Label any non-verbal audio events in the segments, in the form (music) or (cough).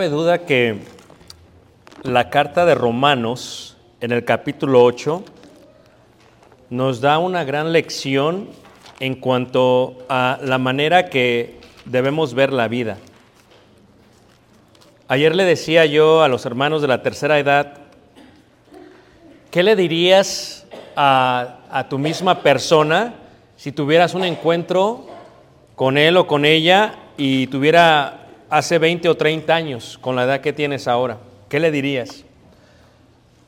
cabe duda que la carta de Romanos en el capítulo 8 nos da una gran lección en cuanto a la manera que debemos ver la vida. Ayer le decía yo a los hermanos de la tercera edad, ¿qué le dirías a, a tu misma persona si tuvieras un encuentro con él o con ella y tuviera hace 20 o 30 años con la edad que tienes ahora? ¿Qué le dirías?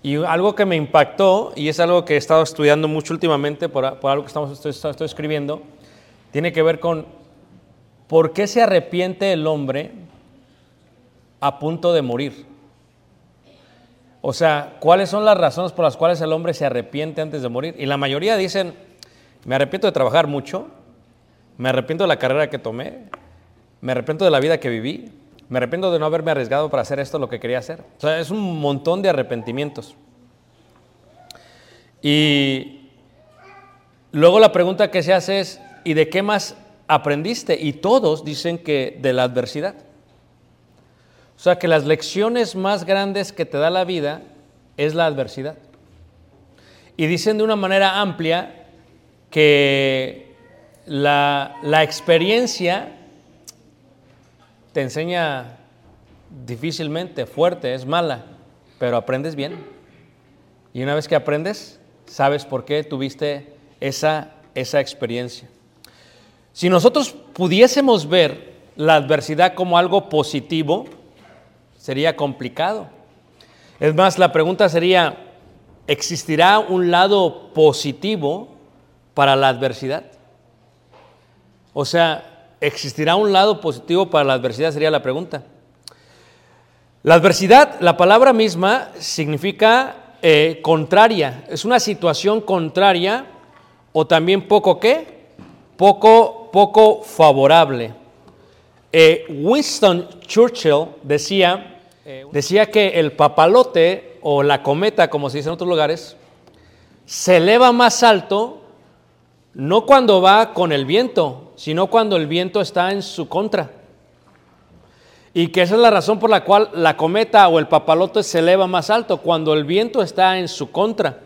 Y algo que me impactó, y es algo que he estado estudiando mucho últimamente por, por algo que estamos, estoy, escribiendo, tiene que ver con por qué se arrepiente el hombre a punto de morir. O sea, ¿cuáles son las razones por las cuales el hombre se arrepiente antes de morir? Y la mayoría dicen, me arrepiento de trabajar mucho, me arrepiento de la carrera que tomé, me arrepiento de la vida que viví, me arrepiento de no haberme arriesgado para hacer esto lo que quería hacer. O sea, es un montón de arrepentimientos. Y luego la pregunta que se hace es, ¿y de qué más aprendiste? Y todos dicen que de la adversidad. O sea, que las lecciones más grandes que te da la vida es la adversidad. Y dicen de una manera amplia que la, la experiencia te enseña difícilmente, fuerte, es mala, pero aprendes bien. Y una vez que aprendes, sabes por qué tuviste esa, esa experiencia. Si nosotros pudiésemos ver la adversidad como algo positivo, sería complicado. Es más, la pregunta sería, ¿existirá un lado positivo para la adversidad? O sea, ¿existirá un lado positivo para la adversidad? Sería la pregunta. La adversidad, la palabra misma, significa eh, contraria. Es una situación contraria o también poco qué? Poco, poco favorable. Eh, Winston Churchill decía, decía que el papalote o la cometa, como se dice en otros lugares, se eleva más alto no cuando va con el viento, sino cuando el viento está en su contra. Y que esa es la razón por la cual la cometa o el papalote se eleva más alto, cuando el viento está en su contra.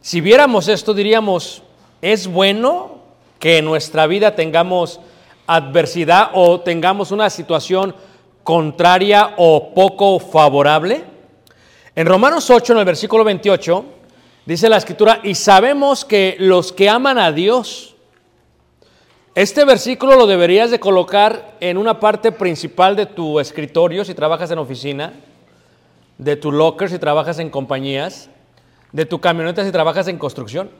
Si viéramos esto, diríamos, ¿es bueno que en nuestra vida tengamos adversidad o tengamos una situación contraria o poco favorable? En Romanos 8, en el versículo 28, dice la escritura, y sabemos que los que aman a Dios, Este versículo lo deberías de colocar en una parte principal de tu escritorio si trabajas en oficina, de tu locker si trabajas en compañías, de tu camioneta si trabajas en construcción.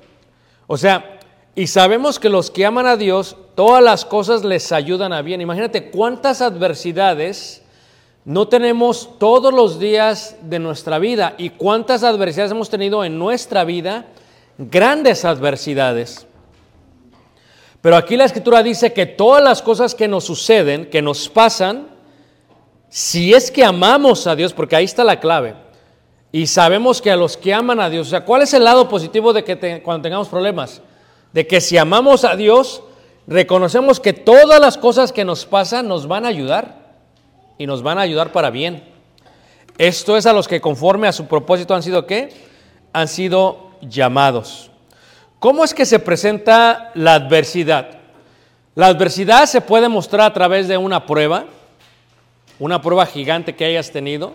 O sea, y sabemos que los que aman a Dios, todas las cosas les ayudan a bien. Imagínate cuántas adversidades no tenemos todos los días de nuestra vida y cuántas adversidades hemos tenido en nuestra vida, grandes adversidades. Pero aquí la escritura dice que todas las cosas que nos suceden, que nos pasan, si es que amamos a Dios, porque ahí está la clave, y sabemos que a los que aman a Dios, o sea, ¿cuál es el lado positivo de que cuando tengamos problemas? De que si amamos a Dios, reconocemos que todas las cosas que nos pasan nos van a ayudar y nos van a ayudar para bien. Esto es a los que conforme a su propósito han sido qué? Han sido llamados. ¿Cómo es que se presenta la adversidad? La adversidad se puede mostrar a través de una prueba, una prueba gigante que hayas tenido.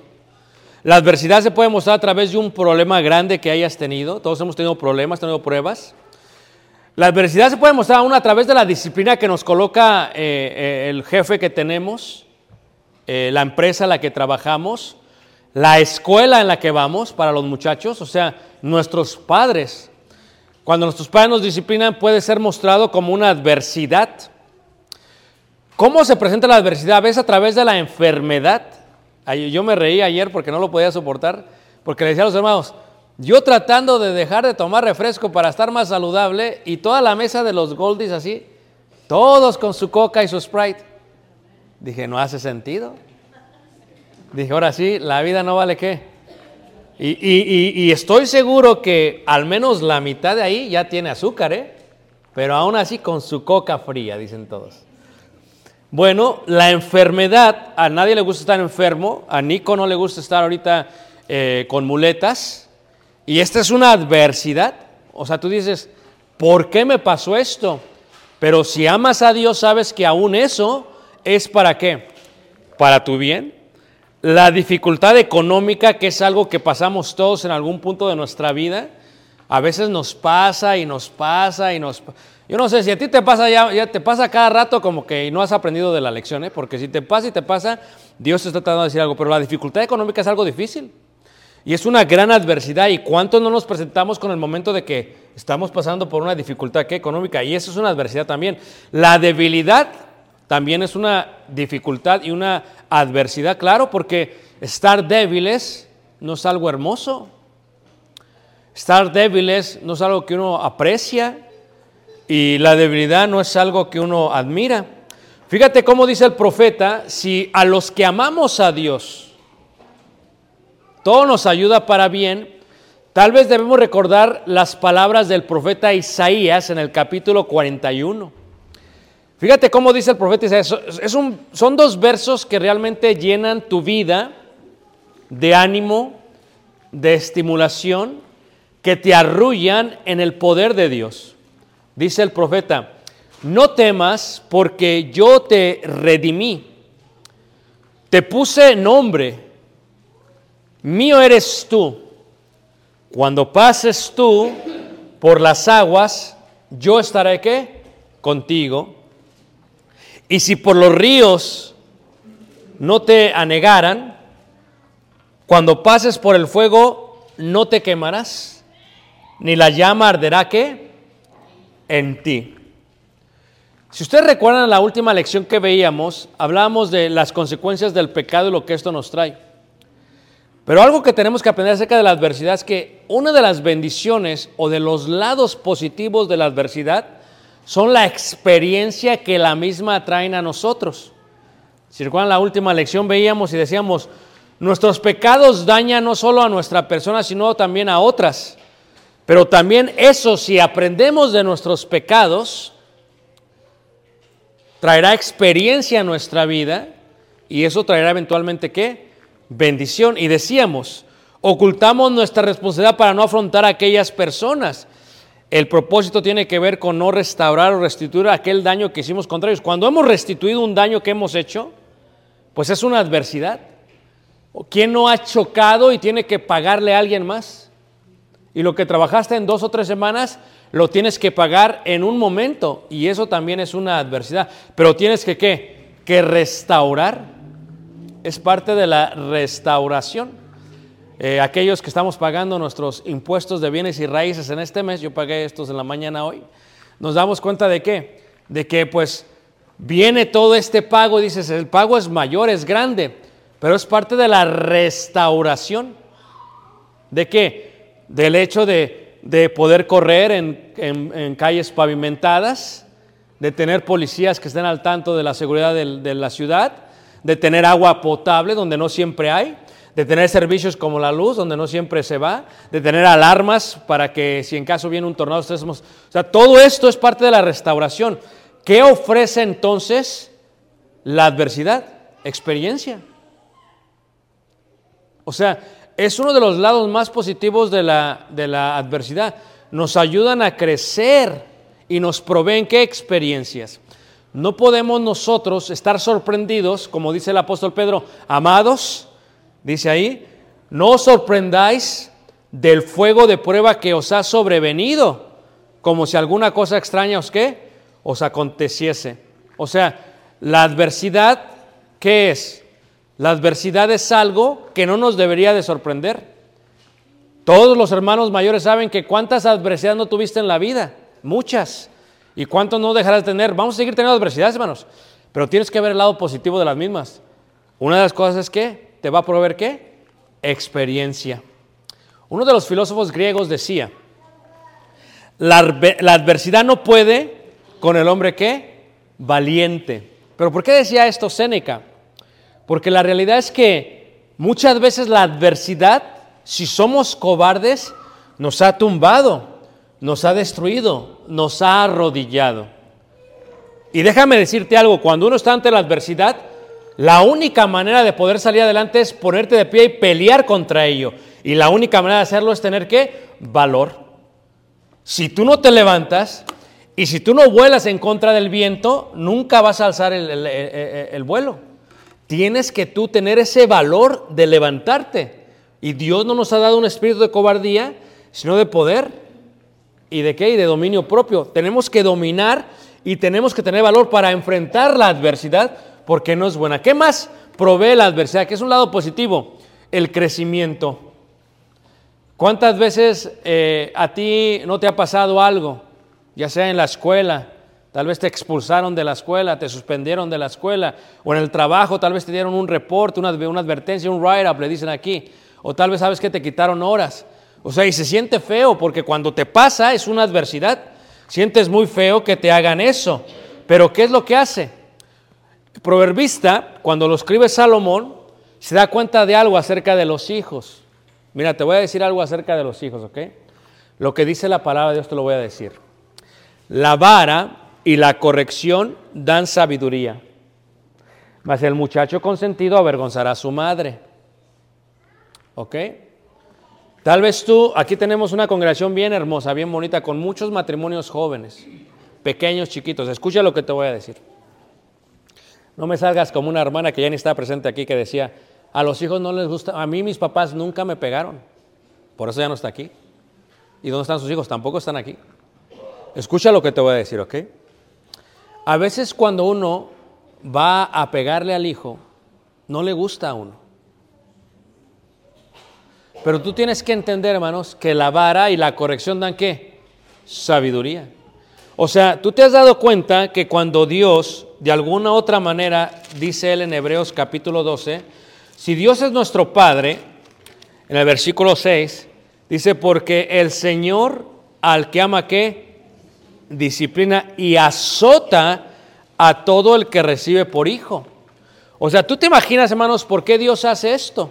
La adversidad se puede mostrar a través de un problema grande que hayas tenido. Todos hemos tenido problemas, tenido pruebas. La adversidad se puede mostrar aún a través de la disciplina que nos coloca eh, eh, el jefe que tenemos, eh, la empresa en la que trabajamos, la escuela en la que vamos para los muchachos, o sea, nuestros padres. Cuando nuestros padres nos disciplinan puede ser mostrado como una adversidad. ¿Cómo se presenta la adversidad? A veces a través de la enfermedad. Yo me reí ayer porque no lo podía soportar, porque le decía a los hermanos, yo tratando de dejar de tomar refresco para estar más saludable y toda la mesa de los Goldies así, todos con su coca y su Sprite. Dije, no hace sentido. Dije, ahora sí, la vida no vale qué. Y, y- estoy seguro que al menos la mitad de ahí ya tiene azúcar, ¿eh? Pero aún así con su coca fría, dicen todos. Bueno, la enfermedad, a nadie le gusta estar enfermo, a Nico no le gusta estar ahorita eh, con muletas, y esta es una adversidad. O sea, tú dices, ¿por qué me pasó esto? Pero si amas a Dios, sabes que aún eso es para qué? Para tu bien. La dificultad económica, que es algo que pasamos todos en algún punto de nuestra vida, a veces nos pasa y nos pasa y nos... Yo no sé si a ti te pasa ya, te pasa cada rato como que no has aprendido de la lección, ¿eh? porque si te pasa y te pasa, Dios te está tratando de decir algo, pero la dificultad económica es algo difícil. Y es una gran adversidad. ¿Y cuánto no nos presentamos con el momento de que estamos pasando por una dificultad económica? Y eso es una adversidad también. La debilidad también es una dificultad y una adversidad, claro, porque estar débiles no es algo hermoso. Estar débiles no es algo que uno aprecia y la debilidad no es algo que uno admira. Fíjate cómo dice el profeta, si a los que amamos a Dios, todo nos ayuda para bien, tal vez debemos recordar las palabras del profeta Isaías en el capítulo 41. Fíjate cómo dice el profeta es un- son dos versos que realmente llenan tu vida de ánimo, de estimulación, que te arrullan en el poder de Dios. Dice el profeta, no temas porque yo te redimí, te puse nombre, mío eres tú. Cuando pases tú por las aguas, yo estaré qué? Contigo. Y si por los ríos no te anegaran, cuando pases por el fuego, no te quemarás, ni la llama arderá qué? En ti. Si ustedes recuerdan la última lección que veíamos, hablábamos de las consecuencias del pecado y lo que esto nos trae. Pero algo que tenemos que aprender acerca de la adversidad es que una de las bendiciones o de los lados positivos de la adversidad son la experiencia que la misma traen a nosotros. Si recuerdan la última lección veíamos y decíamos, nuestros pecados dañan no solo a nuestra persona, sino también a otras. Pero también eso, si aprendemos de nuestros pecados, traerá experiencia a nuestra vida y eso traerá eventualmente qué? Bendición. Y decíamos, ocultamos nuestra responsabilidad para no afrontar a aquellas personas. El propósito tiene que ver con no restaurar o restituir aquel daño que hicimos contra ellos. Cuando hemos restituido un daño que hemos hecho, pues es una adversidad. ¿O ¿Quién no ha chocado y tiene que pagarle a alguien más? Y lo que trabajaste en dos o tres semanas, lo tienes que pagar en un momento y eso también es una adversidad. Pero tienes que qué? Que restaurar. Es parte de la restauración. Eh, aquellos que estamos pagando nuestros impuestos de bienes y raíces en este mes, yo pagué estos en la mañana hoy, nos damos cuenta de qué? De que pues viene todo este pago, dices, el pago es mayor, es grande, pero es parte de la restauración. ¿De qué? Del hecho de, de poder correr en, en- calles pavimentadas, de tener policías que estén al tanto de la seguridad de la ciudad, de tener agua potable donde no siempre hay, de tener servicios como la luz donde no siempre se va, de tener alarmas para que si en caso viene un tornado estemos... O sea, todo esto es parte de la restauración. ¿Qué ofrece entonces la adversidad? Experiencia. O sea, es uno de los lados más positivos de la, de la adversidad. Nos ayudan a crecer y nos proveen qué experiencias. No podemos nosotros estar sorprendidos, como dice el apóstol Pedro, amados, dice ahí, no sorprendáis del fuego de prueba que os ha sobrevenido, como si alguna cosa extraña os qué, os aconteciese. O sea, la adversidad, ¿qué es? La adversidad es algo que no nos debería de sorprender. Todos los hermanos mayores saben que cuántas adversidades no tuviste en la vida, muchas. ¿Y cuántos no dejarás de tener? Vamos a seguir teniendo adversidades, hermanos. Pero tienes que ver el lado positivo de las mismas. Una de las cosas es que te va a proveer qué? Experiencia. Uno de los filósofos griegos decía, la, la adversidad no puede con el hombre qué? Valiente. ¿Pero por qué decía esto Séneca? Porque la realidad es que muchas veces la adversidad, si somos cobardes, nos ha tumbado, nos ha destruido, nos ha arrodillado. Y déjame decirte algo, cuando uno está ante la adversidad, la única manera de poder salir adelante es ponerte de pie y pelear contra ello. Y la única manera de hacerlo es tener qué? Valor. Si tú no te levantas y si tú no vuelas en contra del viento, nunca vas a alzar el, el- el- el vuelo. Tienes que tú tener ese valor de levantarte. Y Dios no nos ha dado un espíritu de cobardía, sino de poder. ¿Y de qué? Y de dominio propio. Tenemos que dominar y tenemos que tener valor para enfrentar la adversidad porque no es buena. ¿Qué más provee la adversidad? Que es un lado positivo, el crecimiento. ¿Cuántas veces eh, a ti no te ha pasado algo, ya sea en la escuela, tal vez te expulsaron de la escuela, te suspendieron de la escuela, o en el trabajo tal vez te dieron un reporte, una, una advertencia, un write-up, le dicen aquí, o tal vez sabes que te quitaron horas. O sea, y se siente feo porque cuando te pasa es una adversidad. Sientes muy feo que te hagan eso. Pero ¿qué es lo que hace? Proverbista, cuando lo escribe Salomón, se da cuenta de algo acerca de los hijos. Mira, te voy a decir algo acerca de los hijos, ¿ok? Lo que dice la palabra de Dios te lo voy a decir. La vara y la corrección dan sabiduría, mas el muchacho consentido avergonzará a su madre. ¿Ok? Tal vez tú, aquí tenemos una congregación bien hermosa, bien bonita, con muchos matrimonios jóvenes, pequeños, chiquitos. Escucha lo que te voy a decir. No me salgas como una hermana que ya ni está presente aquí que decía, a los hijos no les gusta, a mí mis papás nunca me pegaron, por eso ya no está aquí. ¿Y dónde están sus hijos? Tampoco están aquí. Escucha lo que te voy a decir, ¿ok? A veces cuando uno va a pegarle al hijo, no le gusta a uno. Pero tú tienes que entender, hermanos, que la vara y la corrección dan qué? Sabiduría. O sea, tú te has dado cuenta que cuando Dios, de alguna otra manera, dice él en Hebreos capítulo 12, si Dios es nuestro Padre, en el versículo 6, dice, porque el Señor al que ama qué? Disciplina y azota a todo el que recibe por hijo. O sea, tú te imaginas, hermanos, por qué Dios hace esto.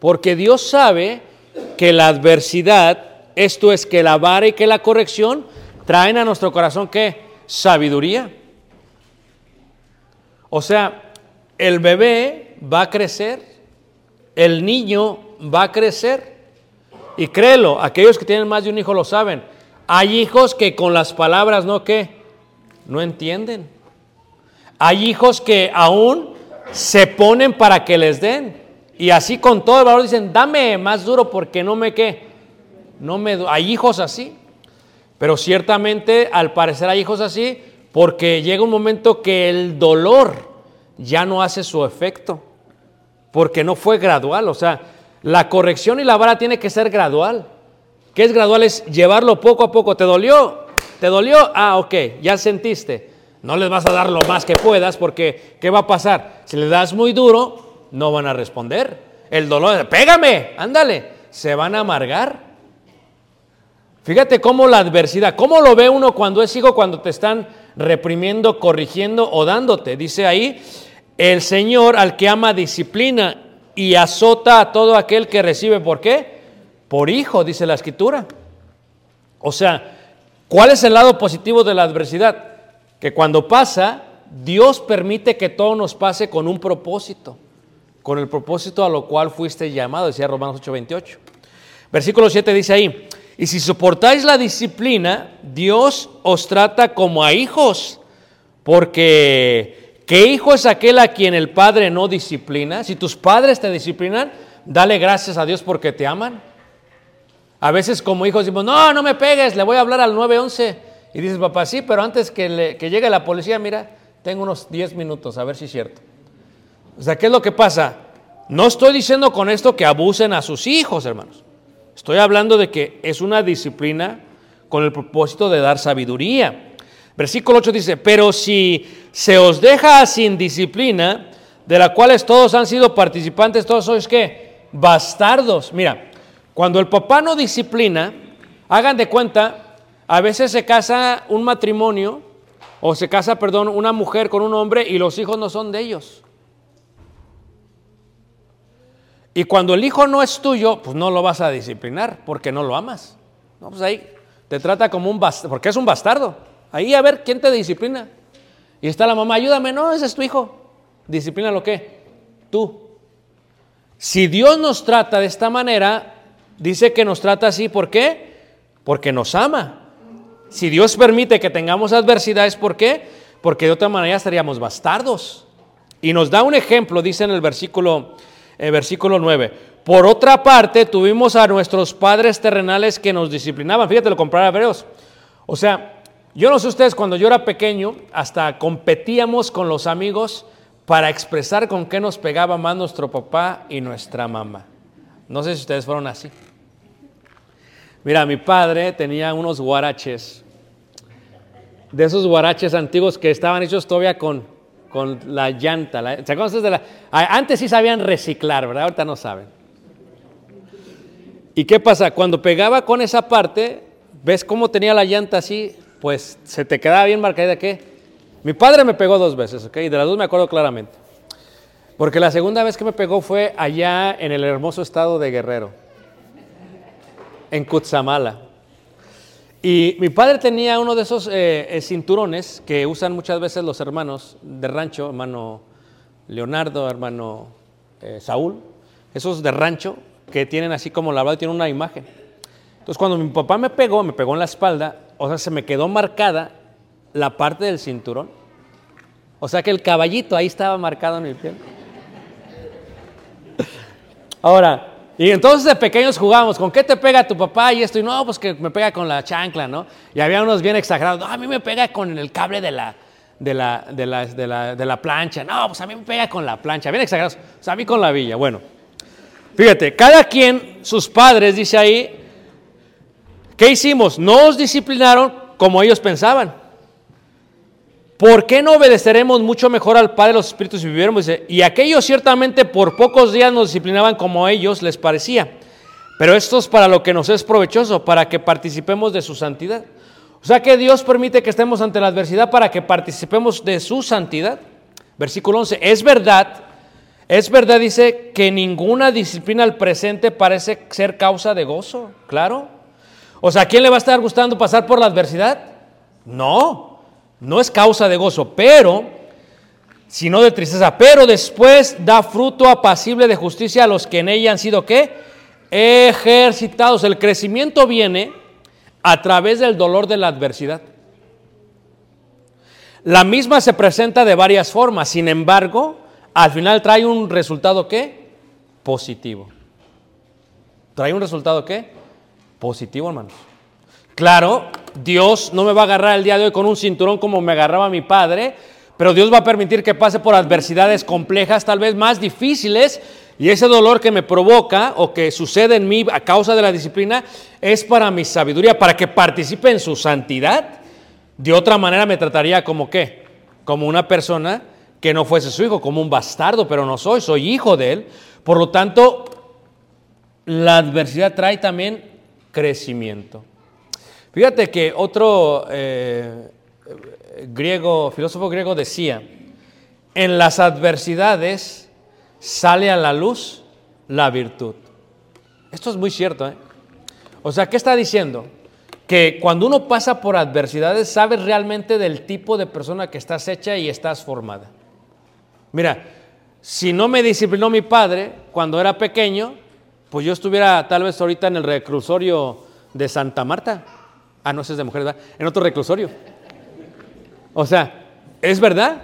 Porque Dios sabe que la adversidad, esto es que la vara y que la corrección, traen a nuestro corazón qué? Sabiduría. O sea, el bebé va a crecer, el niño va a crecer. Y créelo, aquellos que tienen más de un hijo lo saben. Hay hijos que con las palabras no qué, no entienden. Hay hijos que aún se ponen para que les den. Y así con todo el valor dicen, dame más duro porque no me qué, no me hay hijos así, pero ciertamente al parecer hay hijos así porque llega un momento que el dolor ya no hace su efecto, porque no fue gradual, o sea, la corrección y la vara tiene que ser gradual. ¿Qué es gradual? Es llevarlo poco a poco. ¿Te dolió? ¿Te dolió? Ah, ok, ya sentiste. No les vas a dar lo más que puedas porque ¿qué va a pasar? Si le das muy duro, no van a responder. El dolor, pégame, ándale, se van a amargar. Fíjate cómo la adversidad, cómo lo ve uno cuando es hijo, cuando te están reprimiendo, corrigiendo o dándote. Dice ahí, el Señor al que ama disciplina y azota a todo aquel que recibe. ¿Por qué? Por hijo, dice la escritura. O sea, ¿cuál es el lado positivo de la adversidad? Que cuando pasa, Dios permite que todo nos pase con un propósito, con el propósito a lo cual fuiste llamado, decía Romanos 8:28. Versículo 7 dice ahí, y si soportáis la disciplina, Dios os trata como a hijos, porque ¿qué hijo es aquel a quien el Padre no disciplina? Si tus padres te disciplinan, dale gracias a Dios porque te aman. A veces como hijos decimos, no, no me pegues, le voy a hablar al 911. Y dices, papá, sí, pero antes que, que llegue la policía, mira, tengo unos 10 minutos, a ver si es cierto. O sea, ¿qué es lo que pasa? No estoy diciendo con esto que abusen a sus hijos, hermanos. Estoy hablando de que es una disciplina con el propósito de dar sabiduría. Versículo 8 dice, pero si se os deja sin disciplina, de la cuales todos han sido participantes, todos sois qué? Bastardos. Mira, cuando el papá no disciplina, hagan de cuenta, a veces se casa un matrimonio, o se casa, perdón, una mujer con un hombre y los hijos no son de ellos. Y cuando el hijo no es tuyo, pues no lo vas a disciplinar porque no lo amas. No, pues ahí te trata como un bastardo, porque es un bastardo. Ahí a ver quién te disciplina. Y está la mamá, ayúdame, no, ese es tu hijo. Disciplina lo que? Tú. Si Dios nos trata de esta manera, dice que nos trata así, ¿por qué? Porque nos ama. Si Dios permite que tengamos adversidades, ¿por qué? Porque de otra manera estaríamos bastardos. Y nos da un ejemplo, dice en el versículo, eh, versículo 9. Por otra parte, tuvimos a nuestros padres terrenales que nos disciplinaban. Fíjate, lo comprar a Hebreos. O sea, yo no sé ustedes, cuando yo era pequeño, hasta competíamos con los amigos para expresar con qué nos pegaba más nuestro papá y nuestra mamá. No sé si ustedes fueron así. Mira, mi padre tenía unos guaraches, de esos guaraches antiguos que estaban hechos todavía con, con la llanta. la- ¿Se acuerdan de la? Antes sí sabían reciclar, ¿verdad? Ahorita no saben. ¿Y qué pasa? Cuando pegaba con esa parte, ¿ves cómo tenía la llanta así? Pues se te quedaba bien marcada qué. Mi padre me pegó dos veces, ¿ok? Y de las dos me acuerdo claramente. Porque la segunda vez que me pegó fue allá en el hermoso estado de Guerrero, en Cutzamala. Y mi padre tenía uno de esos eh, eh, cinturones que usan muchas veces los hermanos de rancho, hermano Leonardo, hermano eh, Saúl, esos de rancho que tienen así como lavado y tienen una imagen. Entonces cuando mi papá me pegó, me pegó en la espalda, o sea, se me quedó marcada la parte del cinturón. O sea que el caballito ahí estaba marcado en mi piel. Ahora, y entonces de pequeños jugábamos, ¿con qué te pega tu papá y esto? Y no, pues que me pega con la chancla, ¿no? Y había unos bien exagerados, no, a mí me pega con el cable de la, de la, de la, de la, de la plancha, no, pues a mí me pega con la plancha, bien exagerados, o sea, a mí con la villa, bueno. Fíjate, cada quien, sus padres, dice ahí, ¿qué hicimos? No os disciplinaron como ellos pensaban. ¿Por qué no obedeceremos mucho mejor al Padre de los Espíritus si viviéramos? Y aquellos ciertamente por pocos días nos disciplinaban como a ellos les parecía. Pero esto es para lo que nos es provechoso, para que participemos de su santidad. O sea que Dios permite que estemos ante la adversidad para que participemos de su santidad. Versículo 11, es verdad, es verdad, dice, que ninguna disciplina al presente parece ser causa de gozo, claro. O sea, ¿a quién le va a estar gustando pasar por la adversidad? No, no es causa de gozo, pero, sino de tristeza, pero después da fruto apacible de justicia a los que en ella han sido, ¿qué? Ejercitados. El crecimiento viene a través del dolor de la adversidad. La misma se presenta de varias formas, sin embargo, al final trae un resultado ¿qué? Positivo. Trae un resultado ¿qué? positivo, hermanos. Claro, Dios no me va a agarrar el día de hoy con un cinturón como me agarraba mi padre, pero Dios va a permitir que pase por adversidades complejas, tal vez más difíciles, y ese dolor que me provoca o que sucede en mí a causa de la disciplina es para mi sabiduría, para que participe en su santidad. De otra manera me trataría como qué? Como una persona que no fuese su hijo, como un bastardo, pero no soy, soy hijo de él. Por lo tanto, la adversidad trae también crecimiento. Fíjate que otro eh, griego, filósofo griego decía, en las adversidades sale a la luz la virtud. Esto es muy cierto. ¿eh? O sea, ¿qué está diciendo? Que cuando uno pasa por adversidades, sabes realmente del tipo de persona que estás hecha y estás formada. Mira, si no me disciplinó mi padre cuando era pequeño, pues yo estuviera tal vez ahorita en el reclusorio de Santa Marta. Ah, no, ese es de mujeres, ¿verdad? En otro reclusorio. O sea, ¿es verdad?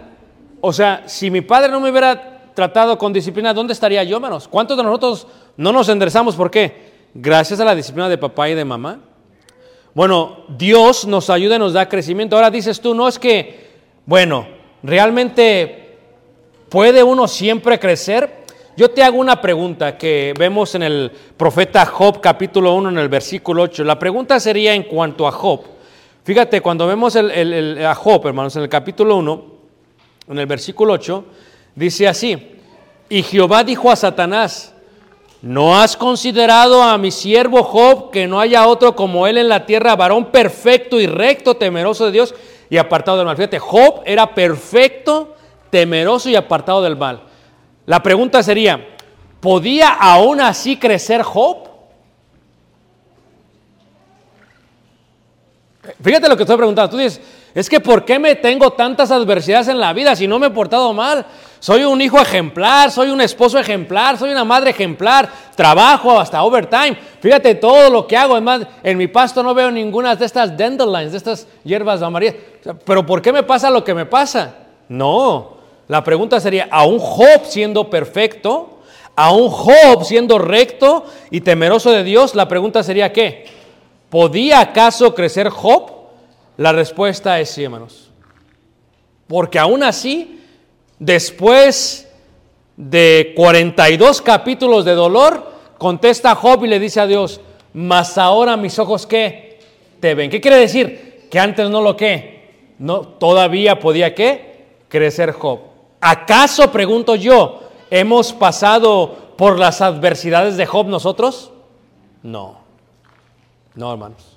O sea, si mi padre no me hubiera tratado con disciplina, ¿dónde estaría yo, hermanos? ¿Cuántos de nosotros no nos enderezamos? ¿Por qué? Gracias a la disciplina de papá y de mamá. Bueno, Dios nos ayuda y nos da crecimiento. Ahora dices tú, no es que, bueno, realmente puede uno siempre crecer. Yo te hago una pregunta que vemos en el profeta Job capítulo 1 en el versículo 8. La pregunta sería en cuanto a Job. Fíjate, cuando vemos el, a Job, hermanos, en el capítulo 1, en el versículo 8, dice así, y Jehová dijo a Satanás, ¿no has considerado a mi siervo Job que no haya otro como él en la tierra, varón perfecto y recto, temeroso de Dios y apartado del mal? Fíjate, Job era perfecto, temeroso y apartado del mal. La pregunta sería, ¿podía aún así crecer Job? Fíjate lo que estoy preguntando. Tú dices, es que ¿por qué me tengo tantas adversidades en la vida si no me he portado mal? Soy un hijo ejemplar, soy un esposo ejemplar, soy una madre ejemplar, trabajo hasta overtime. Fíjate todo lo que hago. Además, en mi pasto no veo ninguna de estas dandelions, de estas hierbas amarillas. Pero ¿por qué me pasa lo que me pasa? No. La pregunta sería, ¿aún Job siendo perfecto? ¿Aún Job siendo recto y temeroso de Dios? La pregunta sería, ¿qué? ¿Podía acaso crecer Job? La respuesta es sí, hermanos. Porque aún así, después de 42 capítulos de dolor, contesta Job y le dice a Dios, mas ahora mis ojos qué te ven. ¿Qué quiere decir? Que antes no lo que, no todavía podía qué crecer Job. ¿Acaso pregunto yo, hemos pasado por las adversidades de Job nosotros? No. No, hermanos.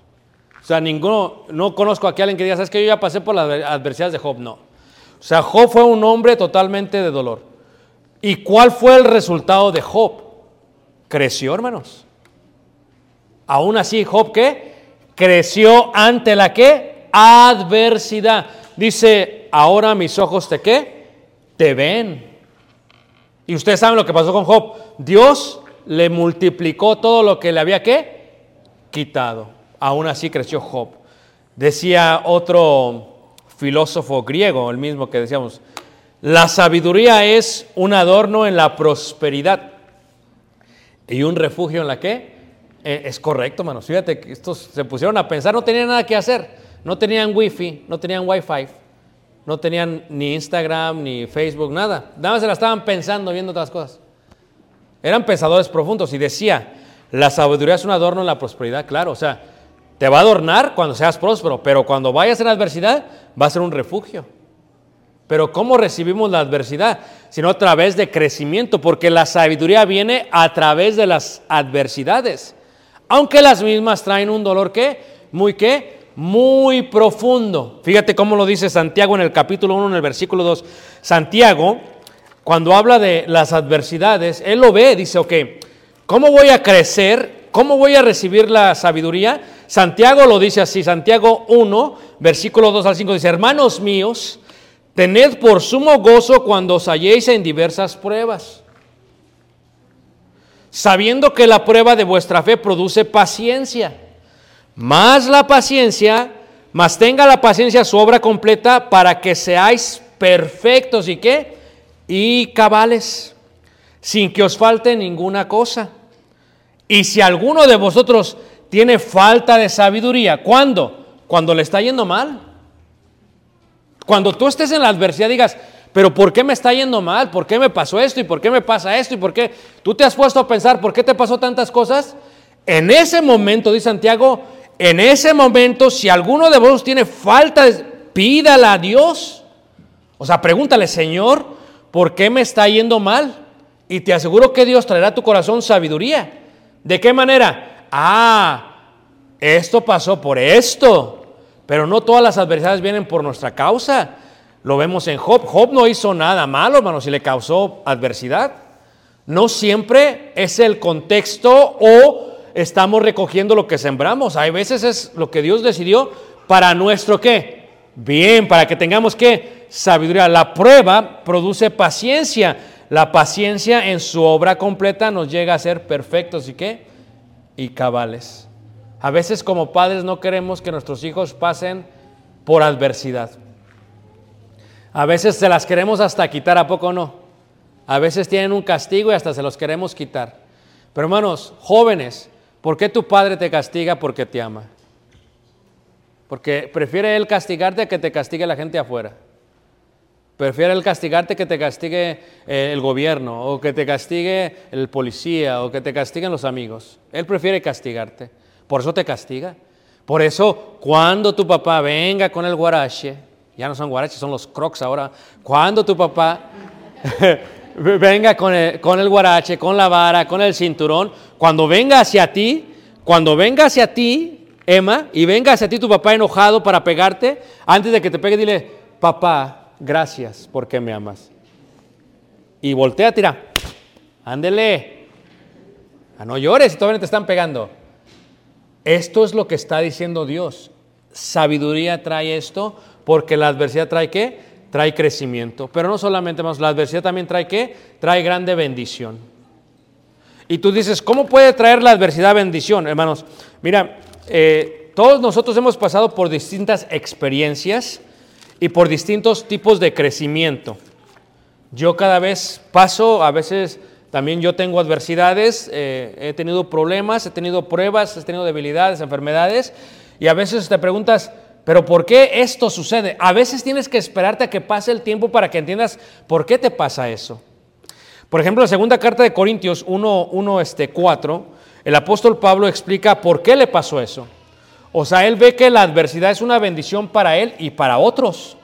O sea, ninguno, no conozco aquí a alguien que diga, ¿sabes que yo ya pasé por las adversidades de Job? No. O sea, Job fue un hombre totalmente de dolor. ¿Y cuál fue el resultado de Job? Creció, hermanos. Aún así, Job, ¿qué? Creció ante la qué? Adversidad. Dice, ahora mis ojos te qué? Te ven. Y ustedes saben lo que pasó con Job. Dios le multiplicó todo lo que le había quitado. Aún así creció Job. Decía otro filósofo griego, el mismo que decíamos, la sabiduría es un adorno en la prosperidad y un refugio en la que es correcto, hermanos. Fíjate que estos se pusieron a pensar, no tenían nada que hacer, no tenían wifi, no tenían wifi, no tenían ni Instagram, ni Facebook, nada. Nada más se la estaban pensando, viendo otras cosas. Eran pensadores profundos y decía, la sabiduría es un adorno en la prosperidad, claro. O sea, te va a adornar cuando seas próspero, pero cuando vayas en adversidad va a ser un refugio. Pero ¿cómo recibimos la adversidad? Sino a través de crecimiento, porque la sabiduría viene a través de las adversidades. Aunque las mismas traen un dolor que, muy que, muy profundo. Fíjate cómo lo dice Santiago en el capítulo 1, en el versículo 2. Santiago, cuando habla de las adversidades, él lo ve, dice, ok, ¿Cómo voy a crecer? ¿Cómo voy a recibir la sabiduría? Santiago lo dice así, Santiago 1, versículo 2 al 5 dice, hermanos míos, tened por sumo gozo cuando os halléis en diversas pruebas, sabiendo que la prueba de vuestra fe produce paciencia, más la paciencia, más tenga la paciencia su obra completa para que seáis perfectos y qué? Y cabales sin que os falte ninguna cosa. Y si alguno de vosotros tiene falta de sabiduría. ¿Cuándo? Cuando le está yendo mal. Cuando tú estés en la adversidad digas, pero ¿por qué me está yendo mal? ¿Por qué me pasó esto? ¿Y por qué me pasa esto? ¿Y por qué? ¿Tú te has puesto a pensar por qué te pasó tantas cosas? En ese momento, dice Santiago, en ese momento, si alguno de vosotros tiene falta, pídala a Dios. O sea, pregúntale, Señor, ¿por qué me está yendo mal? Y te aseguro que Dios traerá a tu corazón sabiduría. ¿De qué manera? Ah, esto pasó por esto. Pero no todas las adversidades vienen por nuestra causa. Lo vemos en Job. Job no hizo nada malo, hermanos, y le causó adversidad. No siempre es el contexto o estamos recogiendo lo que sembramos. Hay veces es lo que Dios decidió para nuestro qué? Bien, para que tengamos qué? Sabiduría. La prueba produce paciencia. La paciencia en su obra completa nos llega a ser perfectos y qué? Y cabales. A veces como padres no queremos que nuestros hijos pasen por adversidad. A veces se las queremos hasta quitar, ¿a poco no? A veces tienen un castigo y hasta se los queremos quitar. Pero hermanos, jóvenes, ¿por qué tu padre te castiga? Porque te ama. Porque prefiere él castigarte que te castigue la gente afuera. Prefiere él castigarte que te castigue eh, el gobierno, o que te castigue el policía, o que te castiguen los amigos. Él prefiere castigarte. Por eso te castiga. Por eso, cuando tu papá venga con el guarache, ya no son guaraches, son los crocs ahora. Cuando tu papá (laughs) venga con el, guarache, con la vara, con el cinturón, cuando venga hacia ti, cuando venga hacia ti, Emma, y venga hacia ti tu papá enojado para pegarte, antes de que te pegue, dile, papá, gracias porque me amas. Y voltea, tira, ándele. Ah, no llores si todavía te están pegando. Esto es lo que está diciendo Dios. Sabiduría trae esto porque la adversidad trae qué? Trae crecimiento. Pero no solamente más, la adversidad también trae qué? Trae grande bendición. Y tú dices, ¿cómo puede traer la adversidad bendición? Hermanos, mira, eh, todos nosotros hemos pasado por distintas experiencias y por distintos tipos de crecimiento. Yo cada vez paso, a veces también yo tengo adversidades, eh, he tenido problemas, he tenido pruebas, he tenido debilidades, enfermedades, y a veces te preguntas, pero ¿por qué esto sucede? A veces tienes que esperarte a que pase el tiempo para que entiendas por qué te pasa eso. Por ejemplo, la segunda carta de Corintios 1, 1 este, 4, el apóstol Pablo explica por qué le pasó eso. O sea, él ve que la adversidad es una bendición para él y para otros.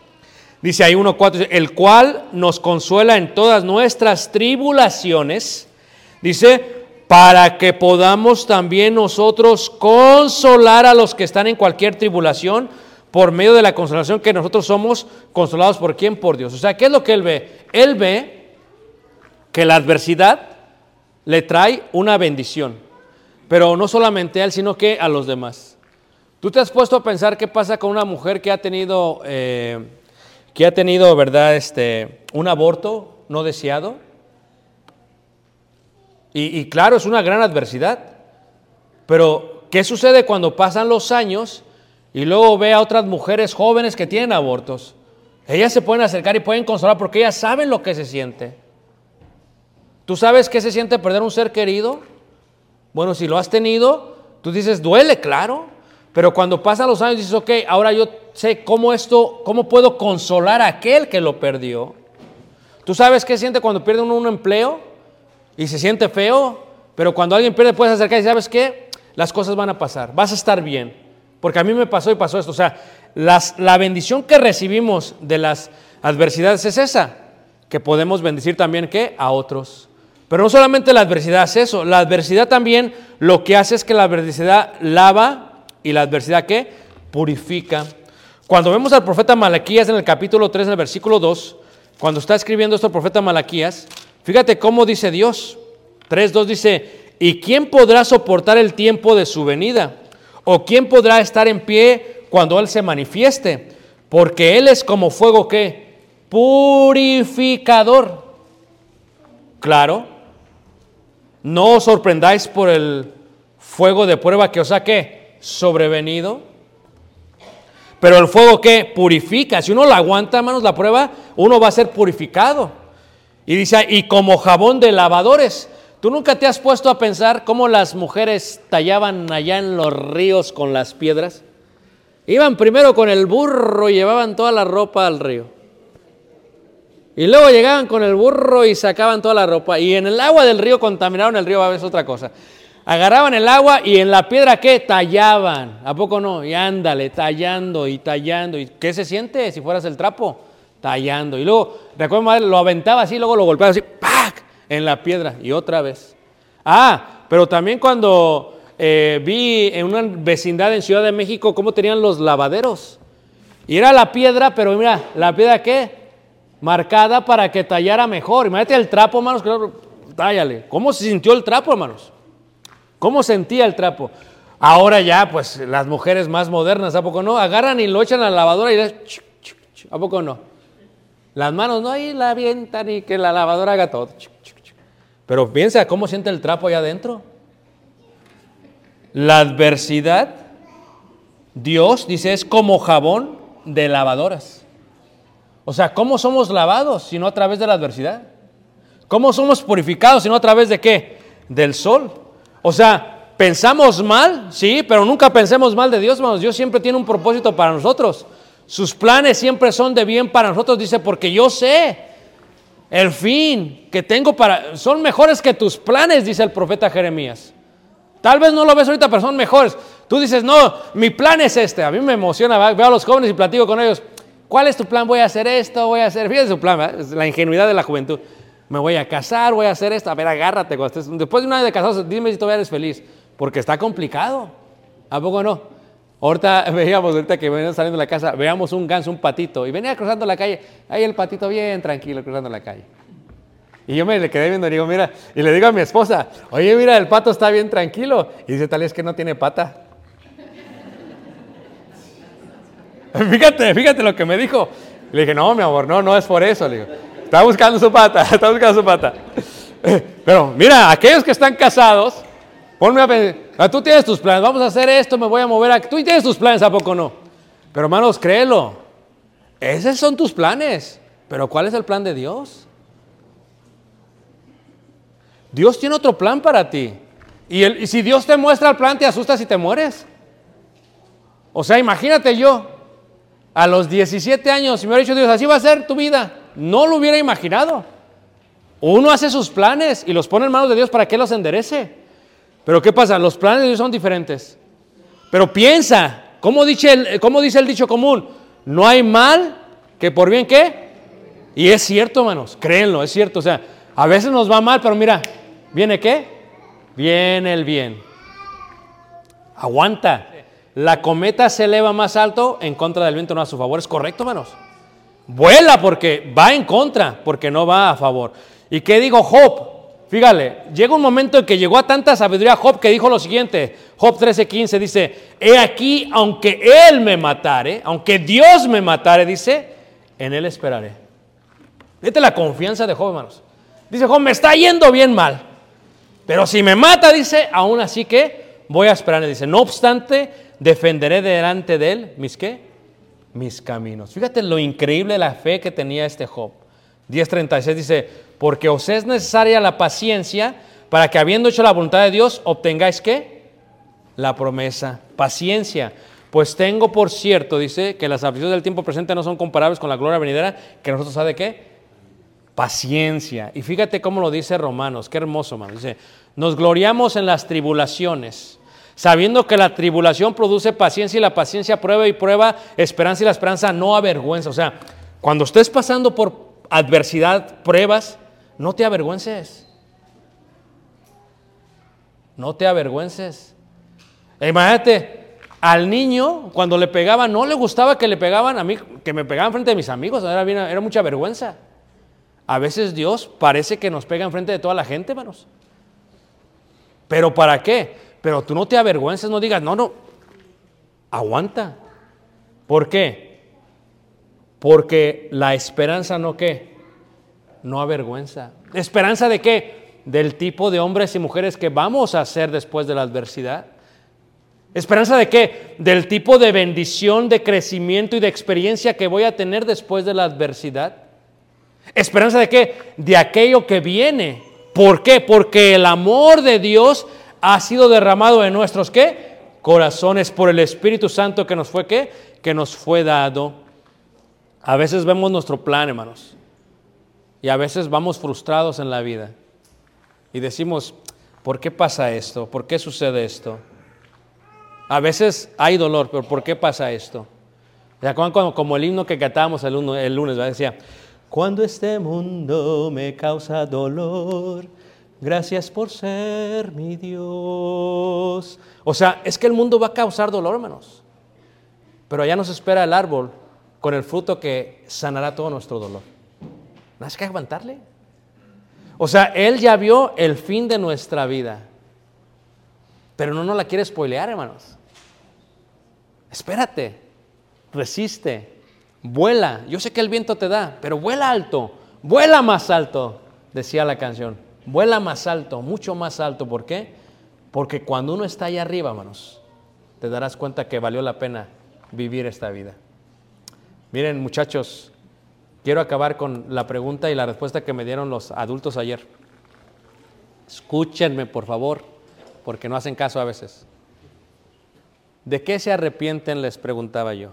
Dice ahí 1.4, el cual nos consuela en todas nuestras tribulaciones, dice, para que podamos también nosotros consolar a los que están en cualquier tribulación por medio de la consolación que nosotros somos consolados por quién? Por Dios. O sea, ¿qué es lo que él ve? Él ve que la adversidad le trae una bendición, pero no solamente a él, sino que a los demás. ¿Tú te has puesto a pensar qué pasa con una mujer que ha tenido... Eh, que ha tenido, ¿verdad?, este, un aborto no deseado. Y, y, claro, es una gran adversidad. Pero, ¿qué sucede cuando pasan los años y luego ve a otras mujeres jóvenes que tienen abortos? Ellas se pueden acercar y pueden consolar porque ellas saben lo que se siente. ¿Tú sabes qué se siente perder un ser querido? Bueno, si lo has tenido, tú dices, duele, claro. Pero cuando pasan los años dices, ok, ahora yo sé cómo esto, cómo puedo consolar a aquel que lo perdió. ¿Tú sabes qué siente cuando pierde uno un empleo y se siente feo? Pero cuando alguien pierde puedes acercar y sabes qué, las cosas van a pasar, vas a estar bien. Porque a mí me pasó y pasó esto. O sea, la bendición que recibimos de las adversidades es esa, que podemos bendecir también ¿qué? a otros. Pero no solamente la adversidad es eso, la adversidad también lo que hace es que la adversidad lava y la adversidad que purifica. Cuando vemos al profeta Malaquías en el capítulo 3, en el versículo 2, cuando está escribiendo esto el profeta Malaquías, fíjate cómo dice Dios. 3.2 dice, ¿y quién podrá soportar el tiempo de su venida? ¿O quién podrá estar en pie cuando Él se manifieste? Porque Él es como fuego que purificador. Claro, no os sorprendáis por el fuego de prueba que os saque sobrevenido. Pero el fuego que purifica, si uno la aguanta, hermanos, la prueba, uno va a ser purificado. Y dice, y como jabón de lavadores. ¿Tú nunca te has puesto a pensar cómo las mujeres tallaban allá en los ríos con las piedras? Iban primero con el burro y llevaban toda la ropa al río. Y luego llegaban con el burro y sacaban toda la ropa. Y en el agua del río contaminaron el río, a veces otra cosa. Agarraban el agua y en la piedra ¿qué? Tallaban. ¿A poco no? Y ándale, tallando y tallando. ¿Y qué se siente si fueras el trapo? Tallando. Y luego, recuerdo, madre, lo aventaba así, luego lo golpeaba así, ¡pac! En la piedra. Y otra vez. Ah, pero también cuando eh, vi en una vecindad en Ciudad de México cómo tenían los lavaderos. Y era la piedra, pero mira, ¿la piedra qué? Marcada para que tallara mejor. Imagínate el trapo, hermanos, claro, tállale. ¿Cómo se sintió el trapo, hermanos? ¿Cómo sentía el trapo? Ahora ya, pues las mujeres más modernas, ¿a poco no? Agarran y lo echan a la lavadora y le... ¿A poco no? Las manos no, ahí la avientan y que la lavadora haga todo. Pero piensa cómo siente el trapo allá adentro. La adversidad, Dios dice, es como jabón de lavadoras. O sea, ¿cómo somos lavados si no a través de la adversidad? ¿Cómo somos purificados si no a través de qué? Del sol. O sea, pensamos mal, sí, pero nunca pensemos mal de Dios, hermanos. Dios siempre tiene un propósito para nosotros. Sus planes siempre son de bien para nosotros, dice, porque yo sé el fin que tengo para... Son mejores que tus planes, dice el profeta Jeremías. Tal vez no lo ves ahorita, pero son mejores. Tú dices, no, mi plan es este. A mí me emociona, veo a los jóvenes y platico con ellos. ¿Cuál es tu plan? Voy a hacer esto, voy a hacer... Fíjate su plan, la ingenuidad de la juventud. Me voy a casar, voy a hacer esto. A ver, agárrate. Después de un año de casados, dime si todavía eres feliz. Porque está complicado. ¿A poco no? Ahorita (laughs) veíamos, ahorita que veníamos saliendo de la casa, veíamos un ganso, un patito, y venía cruzando la calle. Ahí el patito bien tranquilo cruzando la calle. Y yo me le quedé viendo y digo, mira, y le digo a mi esposa, oye, mira, el pato está bien tranquilo. Y dice, tal vez que no tiene pata. (laughs) fíjate, fíjate lo que me dijo. Le dije, no, mi amor, no, no es por eso. Le digo, está buscando su pata, (laughs) está buscando su pata. Pero mira, aquellos que están casados, ponme a pensar, ah, tú tienes tus planes, vamos a hacer esto, me voy a mover aquí. Tú tienes tus planes, ¿a poco no? Pero hermanos, créelo, esos son tus planes. Pero ¿cuál es el plan de Dios? Dios tiene otro plan para ti. Y, y si Dios te muestra el plan, te asustas y te mueres. O sea, imagínate yo, a los 17 años, si me hubiera dicho Dios, así va a ser tu vida, no lo hubiera imaginado. Uno hace sus planes y los pone en manos de Dios para que los enderece. Pero ¿qué pasa? Los planes de Dios son diferentes. Pero piensa, ¿cómo dice el, cómo dice el dicho común? No hay mal que por bien qué. Y es cierto, hermanos, créenlo, es cierto. O sea, a veces nos va mal, pero mira, ¿viene qué? Viene el bien. Aguanta. La cometa se eleva más alto en contra del viento, no a su favor. ¿Es correcto, hermanos? Vuela porque va en contra, porque no va a favor. ¿Y qué digo Job? Fíjale, llega un momento en que llegó a tanta sabiduría Job que dijo lo siguiente. Job 13:15 dice, he aquí, aunque él me matare, aunque Dios me matare, dice, en él esperaré. Fíjate la confianza de Job, hermanos. Dice Job, me está yendo bien mal. Pero si me mata, dice, aún así que voy a esperar. Dice, no obstante, defenderé delante de él mis qué? Mis caminos. Fíjate lo increíble la fe que tenía este Job. 10.36 dice, porque os es necesaria la paciencia para que habiendo hecho la voluntad de Dios, obtengáis qué? La promesa. Paciencia. Pues tengo por cierto, dice, que las aflicciones del tiempo presente no son comparables con la gloria venidera, que nosotros sabe qué? Paciencia. Y fíjate cómo lo dice Romanos, qué hermoso, hermano. Dice, nos gloriamos en las tribulaciones, sabiendo que la tribulación produce paciencia y la paciencia prueba y prueba, esperanza y la esperanza no avergüenza. O sea, cuando estés pasando por adversidad, pruebas, no te avergüences. No te avergüences. Imagínate, al niño, cuando le pegaban, no le gustaba que le pegaban a mí, que me pegaban frente de mis amigos, era, bien- era mucha vergüenza. A veces Dios parece que nos pega enfrente de toda la gente, hermanos. ¿Pero para qué? Pero tú no te avergüences, no digas, no, no, aguanta. ¿Por qué? Porque la esperanza no qué, no avergüenza. ¿Esperanza de qué? Del tipo de hombres y mujeres que vamos a ser después de la adversidad. ¿Esperanza de qué? Del tipo de bendición, de crecimiento y de experiencia que voy a tener después de la adversidad. ¿Esperanza de qué? De aquello que viene ¿Por qué? Porque el amor de Dios ha sido derramado en nuestros qué? Corazones por el Espíritu Santo que nos fue qué? Que nos fue dado. A veces vemos nuestro plan, hermanos. Y a veces vamos frustrados en la vida. Y decimos, ¿por qué pasa esto? ¿Por qué sucede esto? A veces hay dolor, pero ¿por qué pasa esto? ¿Se acuerdan como, el himno que cantábamos el lunes? ¿verdad? Decía, cuando este mundo me causa dolor, gracias por ser mi Dios. O sea, es que el mundo va a causar dolor, hermanos. Pero allá nos espera el árbol con el fruto que sanará todo nuestro dolor. No que aguantarle. O sea, Él ya vio el fin de nuestra vida. Pero no nos la quiere spoilear, hermanos. Espérate, resiste, vuela. Yo sé que el viento te da, pero vuela alto, vuela más alto, decía la canción. Vuela más alto, mucho más alto. ¿Por qué? Porque cuando uno está allá arriba, hermanos, te darás cuenta que valió la pena vivir esta vida. Miren, muchachos, quiero acabar con la pregunta y la respuesta que me dieron los adultos ayer. Escúchenme, por favor, porque no hacen caso a veces. ¿De qué se arrepienten? Les preguntaba yo.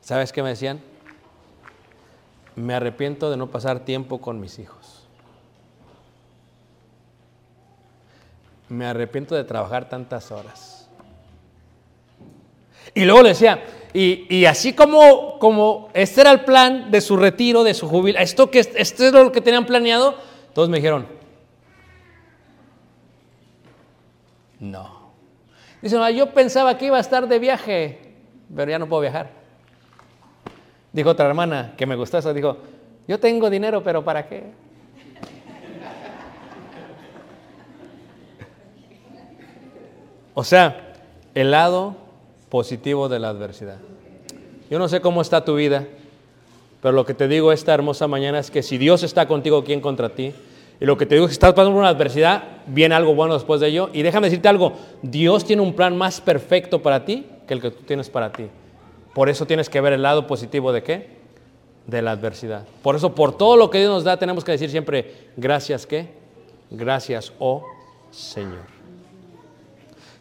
¿Sabes qué me decían? Me arrepiento de no pasar tiempo con mis hijos. Me arrepiento de trabajar tantas horas. Y luego le decía, y, y así como, como este era el plan de su retiro, de su jubilación, esto que este es lo que tenían planeado, todos me dijeron, no. Dice, "No, yo pensaba que iba a estar de viaje, pero ya no puedo viajar. Dijo otra hermana que me gustó eso, dijo, yo tengo dinero, pero ¿para qué? O sea, el lado positivo de la adversidad. Yo no sé cómo está tu vida, pero lo que te digo esta hermosa mañana es que si Dios está contigo, ¿quién contra ti? Y lo que te digo es que estás pasando por una adversidad, viene algo bueno después de ello. Y déjame decirte algo, Dios tiene un plan más perfecto para ti que el que tú tienes para ti. Por eso tienes que ver el lado positivo de qué? De la adversidad. Por eso, por todo lo que Dios nos da, tenemos que decir siempre, gracias qué? Gracias, oh Señor.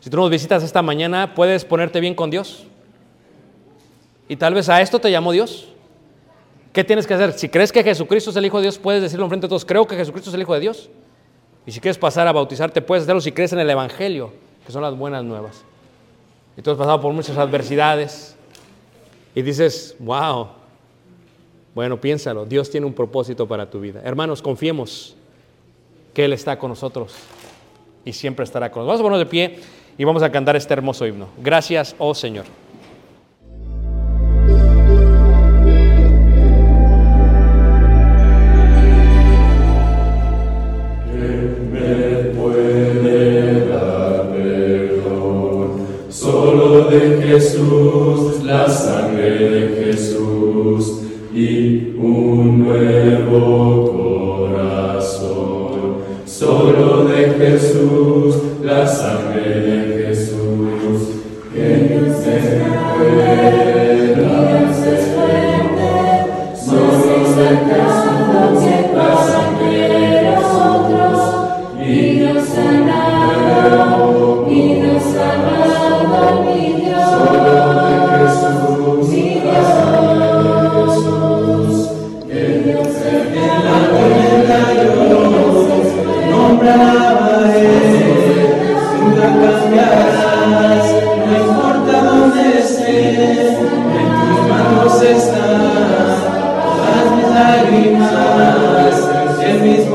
Si tú nos visitas esta mañana, puedes ponerte bien con Dios. Y tal vez a esto te llamó Dios. ¿Qué tienes que hacer? Si crees que Jesucristo es el Hijo de Dios, puedes decirlo enfrente de todos, creo que Jesucristo es el Hijo de Dios. Y si quieres pasar a bautizarte, puedes hacerlo si crees en el Evangelio, que son las buenas nuevas. Y tú has pasado por muchas adversidades y dices, wow, bueno, piénsalo, Dios tiene un propósito para tu vida. Hermanos, confiemos que Él está con nosotros y siempre estará con nosotros. Vamos a ponernos de pie y vamos a cantar este hermoso himno. Gracias, oh Señor.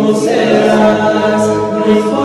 tú serás mi